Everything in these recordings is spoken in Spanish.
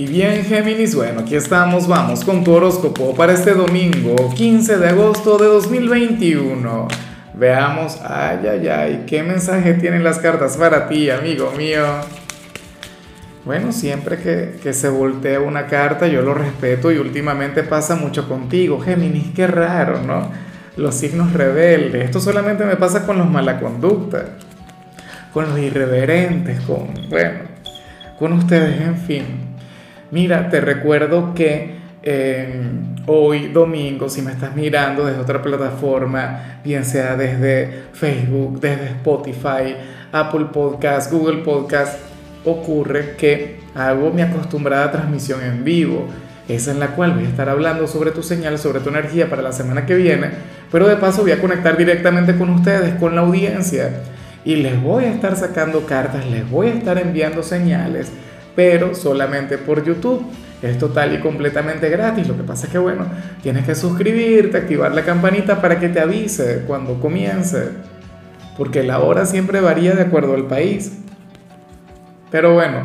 Y bien, Géminis, bueno, aquí estamos, vamos con tu horóscopo para este domingo, 15 de agosto de 2021. Veamos, ay, ay, ay, qué mensaje tienen las cartas para ti, amigo mío. Bueno, siempre que, que se voltea una carta yo lo respeto y últimamente pasa mucho contigo, Géminis, qué raro, ¿no? Los signos rebeldes, esto solamente me pasa con los mala conducta, con los irreverentes, con, bueno, con ustedes, en fin. Mira, te recuerdo que eh, hoy domingo, si me estás mirando desde otra plataforma, bien sea desde Facebook, desde Spotify, Apple Podcast, Google Podcast, ocurre que hago mi acostumbrada transmisión en vivo. Esa en la cual voy a estar hablando sobre tu señal, sobre tu energía para la semana que viene, pero de paso voy a conectar directamente con ustedes, con la audiencia, y les voy a estar sacando cartas, les voy a estar enviando señales pero solamente por YouTube. Es total y completamente gratis. Lo que pasa es que, bueno, tienes que suscribirte, activar la campanita para que te avise cuando comience. Porque la hora siempre varía de acuerdo al país. Pero bueno,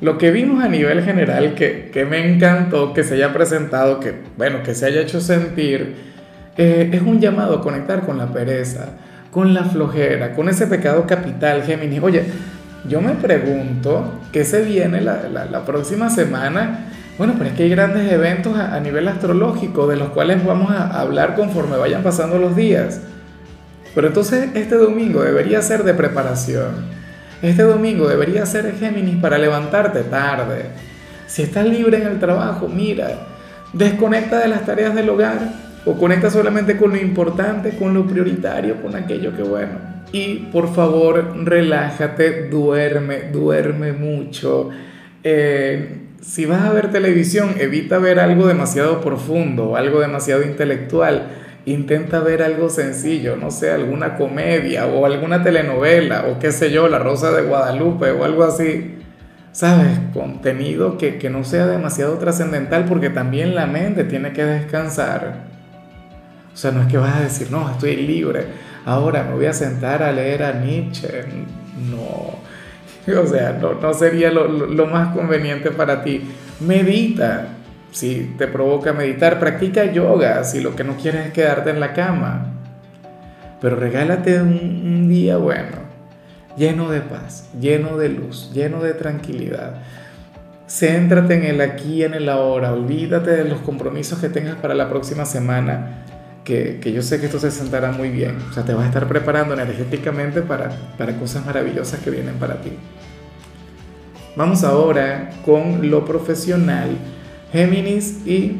lo que vimos a nivel general, que, que me encantó que se haya presentado, que, bueno, que se haya hecho sentir, eh, es un llamado a conectar con la pereza, con la flojera, con ese pecado capital, Géminis. Oye, yo me pregunto qué se viene la, la, próxima semana. Bueno, pero es que hay grandes eventos a, a, nivel astrológico de los cuales vamos a hablar conforme vayan pasando los días. Pero entonces este domingo debería ser de preparación. Este domingo debería ser Géminis para levantarte tarde. Si estás libre en el trabajo, mira, desconecta de las tareas del hogar o conecta solamente con lo importante, con lo prioritario, con aquello que bueno y por favor, relájate, duerme, duerme mucho. Eh, si vas a ver televisión, evita ver algo demasiado profundo, algo demasiado intelectual. Intenta ver algo sencillo, no sé, alguna comedia o alguna telenovela o qué sé yo, La Rosa de Guadalupe o algo así. ¿Sabes? Contenido que, que no sea demasiado trascendental porque también la mente tiene que descansar. O sea, no es que vas a decir, no, estoy libre ahora me voy a sentar a leer a Nietzsche. No, o sea, no, sería lo, más conveniente para ti. Medita, si te provoca meditar, practica yoga, si lo que no quieres es quedarte en la cama. Pero regálate un, un día bueno, lleno de paz, lleno de luz, lleno de tranquilidad. Céntrate en el aquí y en el ahora, olvídate de los compromisos que tengas para la próxima semana que, yo sé que esto se sentará muy bien. O sea, te vas a estar preparando energéticamente para, para cosas maravillosas que vienen para ti. Vamos ahora con lo profesional. Géminis y,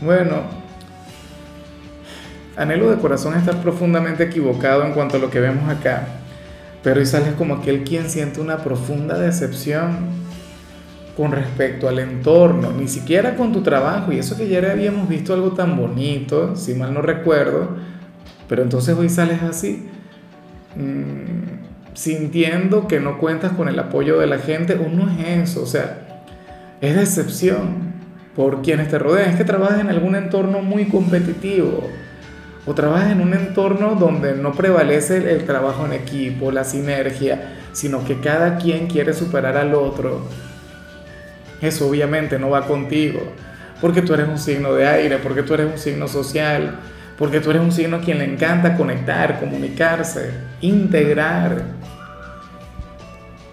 bueno, anhelo de corazón estar profundamente equivocado en cuanto a lo que vemos acá, pero hoy sales como aquel quien siente una profunda decepción con respecto al entorno, ni siquiera con tu trabajo. Y eso que ya habíamos visto algo tan bonito, si mal no recuerdo, pero entonces hoy sales así, mm, sintiendo que no cuentas con el apoyo de la gente, o no es eso, o sea, es decepción por quienes te rodean, es que trabajas en algún entorno muy competitivo. O trabajas en un entorno donde no prevalece el trabajo en equipo, la sinergia, sino que cada quien quiere superar al otro eso obviamente no va contigo, porque tú eres un signo de aire, porque tú eres un signo social, porque tú eres un signo a quien le encanta conectar, comunicarse, integrar.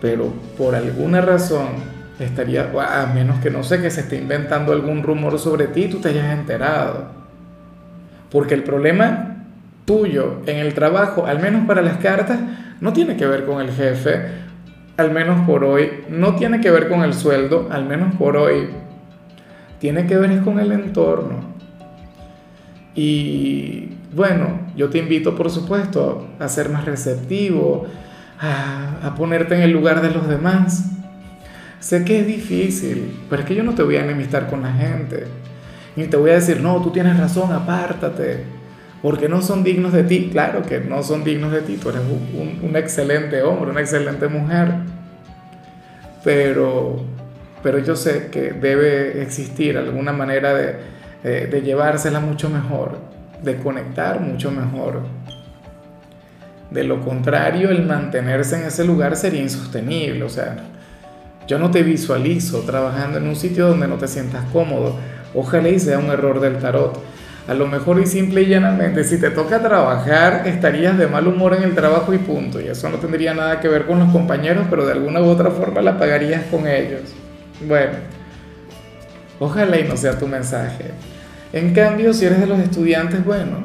Pero por alguna razón estaría, a menos que no sé que se esté inventando algún rumor sobre ti, tú te hayas enterado. Porque el problema tuyo en el trabajo, al menos para las cartas, no tiene que ver con el jefe, al menos por hoy, no tiene que ver con el sueldo, al menos por hoy, tiene que ver con el entorno. Y bueno, yo te invito por supuesto a ser más receptivo, a, a ponerte en el lugar de los demás. Sé que es difícil, pero es que yo no te voy a enemistar con la gente. Ni te voy a decir, no, tú tienes razón, apártate porque no son dignos de ti. Claro que no son dignos de ti, tú eres un, excelente hombre, una excelente mujer, pero, pero yo sé que debe existir alguna manera de, de llevársela mucho mejor, de conectar mucho mejor. De lo contrario, el mantenerse en ese lugar sería insostenible, o sea, Yo no te visualizo trabajando en un sitio donde no te sientas cómodo. Ojalá y sea un error del tarot. A lo mejor y simple y llanamente, si te toca trabajar, estarías de mal humor en el trabajo y punto. Y eso no tendría nada que ver con los compañeros, pero de alguna u otra forma la pagarías con ellos. Bueno, ojalá y no sea tu mensaje. En cambio, si eres de los estudiantes, bueno,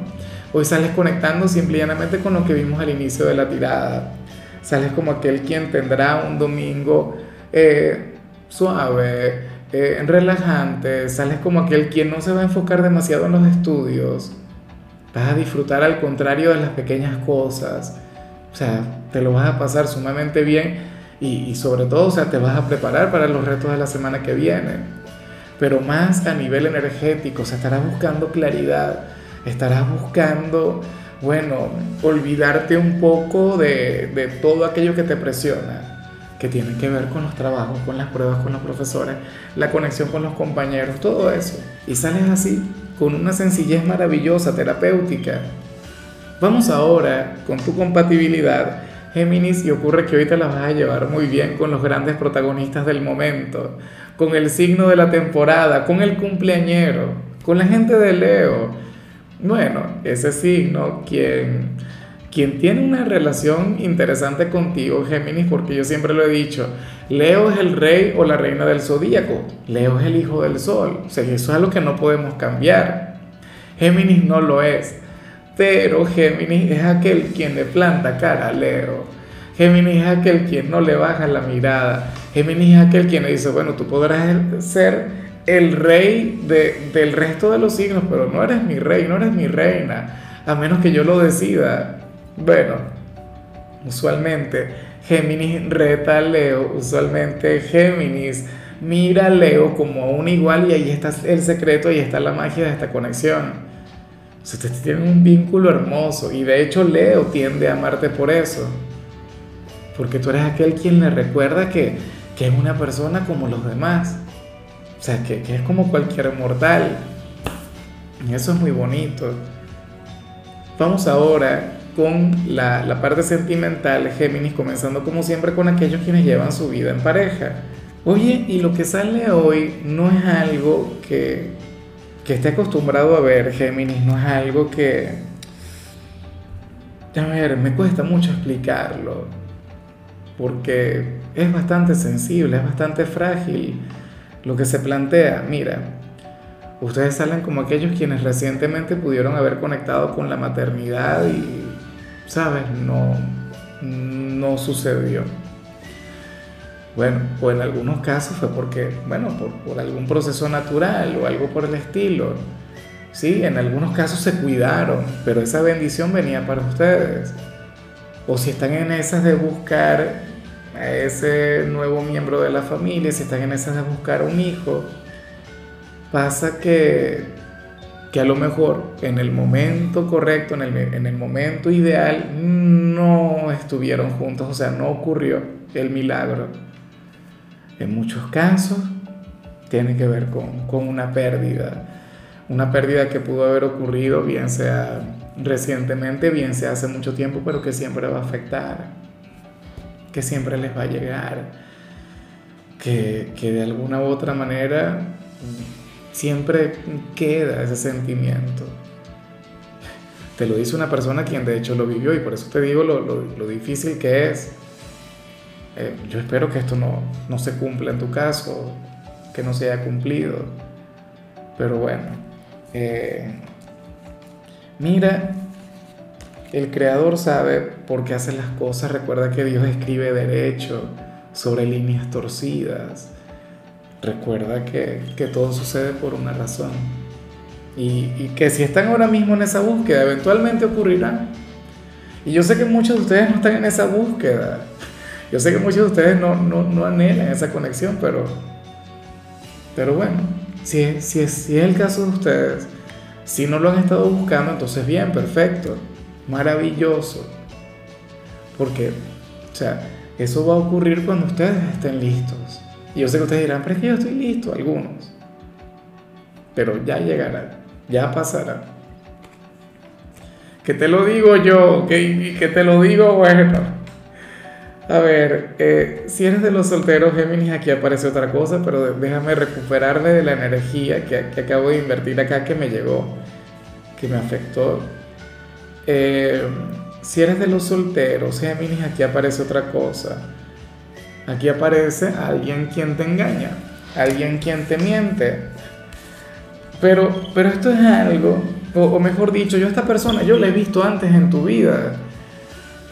hoy sales conectando simple y llanamente con lo que vimos al inicio de la tirada. Sales como aquel quien tendrá un domingo eh, suave, eh, relajante, sales como aquel quien no se va a enfocar demasiado en los estudios, vas a disfrutar al contrario de las pequeñas cosas, o sea, te lo vas a pasar sumamente bien y, sobre todo, o sea, te vas a preparar para los retos de la semana que viene. Pero más a nivel energético, o sea, estarás buscando claridad, estarás buscando, bueno, olvidarte un poco de, de todo aquello que te presiona que tienen que ver con los trabajos, con las pruebas con los profesores, la conexión con los compañeros, todo eso. Y sales así, con una sencillez maravillosa, terapéutica. Vamos ahora con tu compatibilidad, Géminis, y ocurre que hoy te la vas a llevar muy bien con los grandes protagonistas del momento, con el signo de la temporada, con el cumpleañero, con la gente de Leo. Bueno, ese signo, quien quien tiene una relación interesante contigo, Géminis, porque yo siempre lo he dicho, Leo es el rey o la reina del zodíaco, Leo es el hijo del sol, o sea, eso es algo que no podemos cambiar. Géminis no lo es, pero Géminis es aquel quien le planta cara a Leo. Géminis es aquel quien no le baja la mirada. Géminis es aquel quien le dice, bueno, tú podrás ser el rey del resto de los signos, pero no eres mi rey, no eres mi reina, a menos que yo lo decida. Bueno, usualmente Géminis reta a Leo, usualmente Géminis mira a Leo como a un igual y ahí está el secreto, ahí está la magia de esta conexión. Ustedes tienen un vínculo hermoso y de hecho Leo tiende a amarte por eso. Porque tú eres aquel quien le recuerda que, que es una persona como los demás. O sea, que es como cualquier mortal. Y eso es muy bonito. Vamos ahora con la, parte sentimental, Géminis, comenzando como siempre con aquellos quienes llevan su vida en pareja. Oye, y lo que sale hoy no es algo que, que esté acostumbrado a ver, Géminis, no es algo que... A ver, me cuesta mucho explicarlo, porque es bastante sensible, es bastante frágil lo que se plantea. Mira, ustedes salen como aquellos quienes recientemente pudieron haber conectado con la maternidad y ¿sabes? No, no sucedió. Bueno, o en algunos casos fue porque, bueno, por, algún proceso natural o algo por el estilo. Sí, en algunos casos se cuidaron, pero esa bendición venía para ustedes. O si están en esas de buscar a ese nuevo miembro de la familia, si están en esas de buscar un hijo, pasa que que a lo mejor en el momento correcto, en el, en el, momento ideal, no estuvieron juntos, o sea, no ocurrió el milagro. En muchos casos tiene que ver con, con una pérdida, una pérdida que pudo haber ocurrido, bien sea recientemente, bien sea hace mucho tiempo, pero que siempre va a afectar, que siempre les va a llegar, que, que de alguna u otra manera siempre queda ese sentimiento. Te lo dice una persona quien de hecho lo vivió y por eso te digo lo, difícil que es. Eh, yo espero que esto no, no se cumpla en tu caso, que no se haya cumplido. Pero bueno, eh, mira, el creador sabe por qué hace las cosas. Recuerda que Dios escribe derecho sobre líneas torcidas. Recuerda que, todo sucede por una razón. Y, que si están ahora mismo en esa búsqueda, eventualmente ocurrirá. Y yo sé que muchos de ustedes no están en esa búsqueda. Yo sé que muchos de ustedes no, no, anhelan esa conexión, pero, pero bueno, si, si, si es el caso de ustedes, si no lo han estado buscando, entonces bien, perfecto, maravilloso. Porque, o sea, eso va a ocurrir cuando ustedes estén listos. Y yo sé que ustedes dirán, pero es que yo estoy listo, algunos. Pero ya llegará, ya pasará. Que te lo digo yo, que, que te lo digo, bueno. A ver, eh, si eres de los solteros Géminis, aquí aparece otra cosa, pero déjame recuperarme de la energía que, acabo de invertir acá que me llegó, que me afectó. Eh, si eres de los solteros Géminis, aquí aparece otra cosa. Aquí aparece alguien quien te engaña, alguien quien te miente. Pero, pero esto es algo, o, mejor dicho, yo a esta persona, yo la he visto antes en tu vida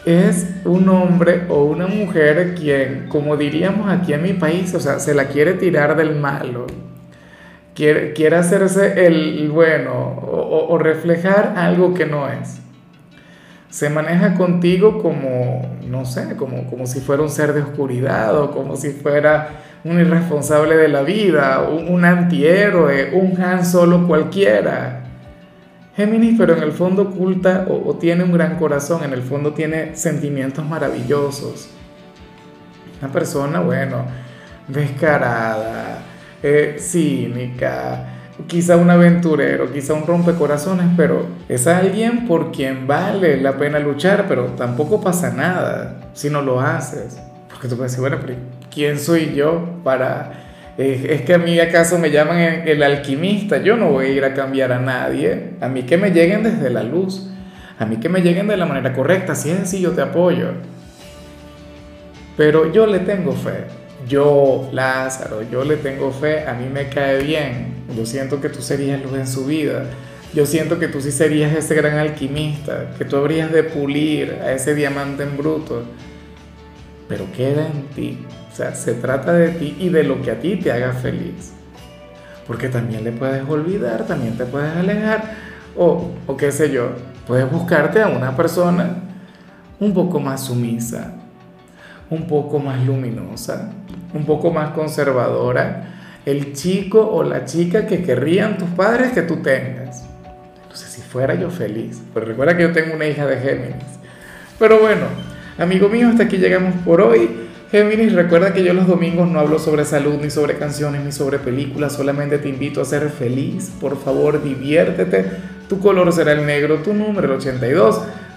es un hombre o una mujer quien, como diríamos aquí en mi país, o sea, se la quiere tirar del malo, quiere, quiere hacerse el bueno o, reflejar algo que no es. Se maneja contigo como, no sé, como, como si fuera un ser de oscuridad o como si fuera un irresponsable de la vida, un, antihéroe, un Han Solo cualquiera. Géminis, pero en el fondo oculta o, tiene un gran corazón, en el fondo tiene sentimientos maravillosos. Una persona, bueno, descarada, eh, cínica, quizá un aventurero, quizá un rompecorazones, pero es alguien por quien vale la pena luchar, pero tampoco pasa nada si no lo haces. Porque tú puedes decir, bueno, pero ¿quién soy yo para es que a mí acaso me llaman el alquimista, yo no voy a ir a cambiar a nadie, a mí que me lleguen desde la luz, a mí que me lleguen de la manera correcta, si es así yo te apoyo. Pero yo le tengo fe, yo Lázaro, yo le tengo fe, a mí me cae bien, yo siento que tú serías luz en su vida, yo siento que tú sí serías ese gran alquimista, que tú habrías de pulir a ese diamante en bruto, pero queda en ti. O sea, se trata de ti y de lo que a ti te haga feliz. Porque también le puedes olvidar, también te puedes alejar, o, o qué sé yo, puedes buscarte a una persona un poco más sumisa, un poco más luminosa, un poco más conservadora, el chico o la chica que querrían tus padres que tú tengas. Entonces, si fuera yo feliz, pero recuerda que yo tengo una hija de Géminis. Pero bueno, amigo mío, hasta aquí llegamos por hoy. Géminis, recuerda que yo los domingos no hablo sobre salud, ni sobre canciones, ni sobre películas, solamente te invito a ser feliz, por favor diviértete, tu color será el negro, tu número el 82.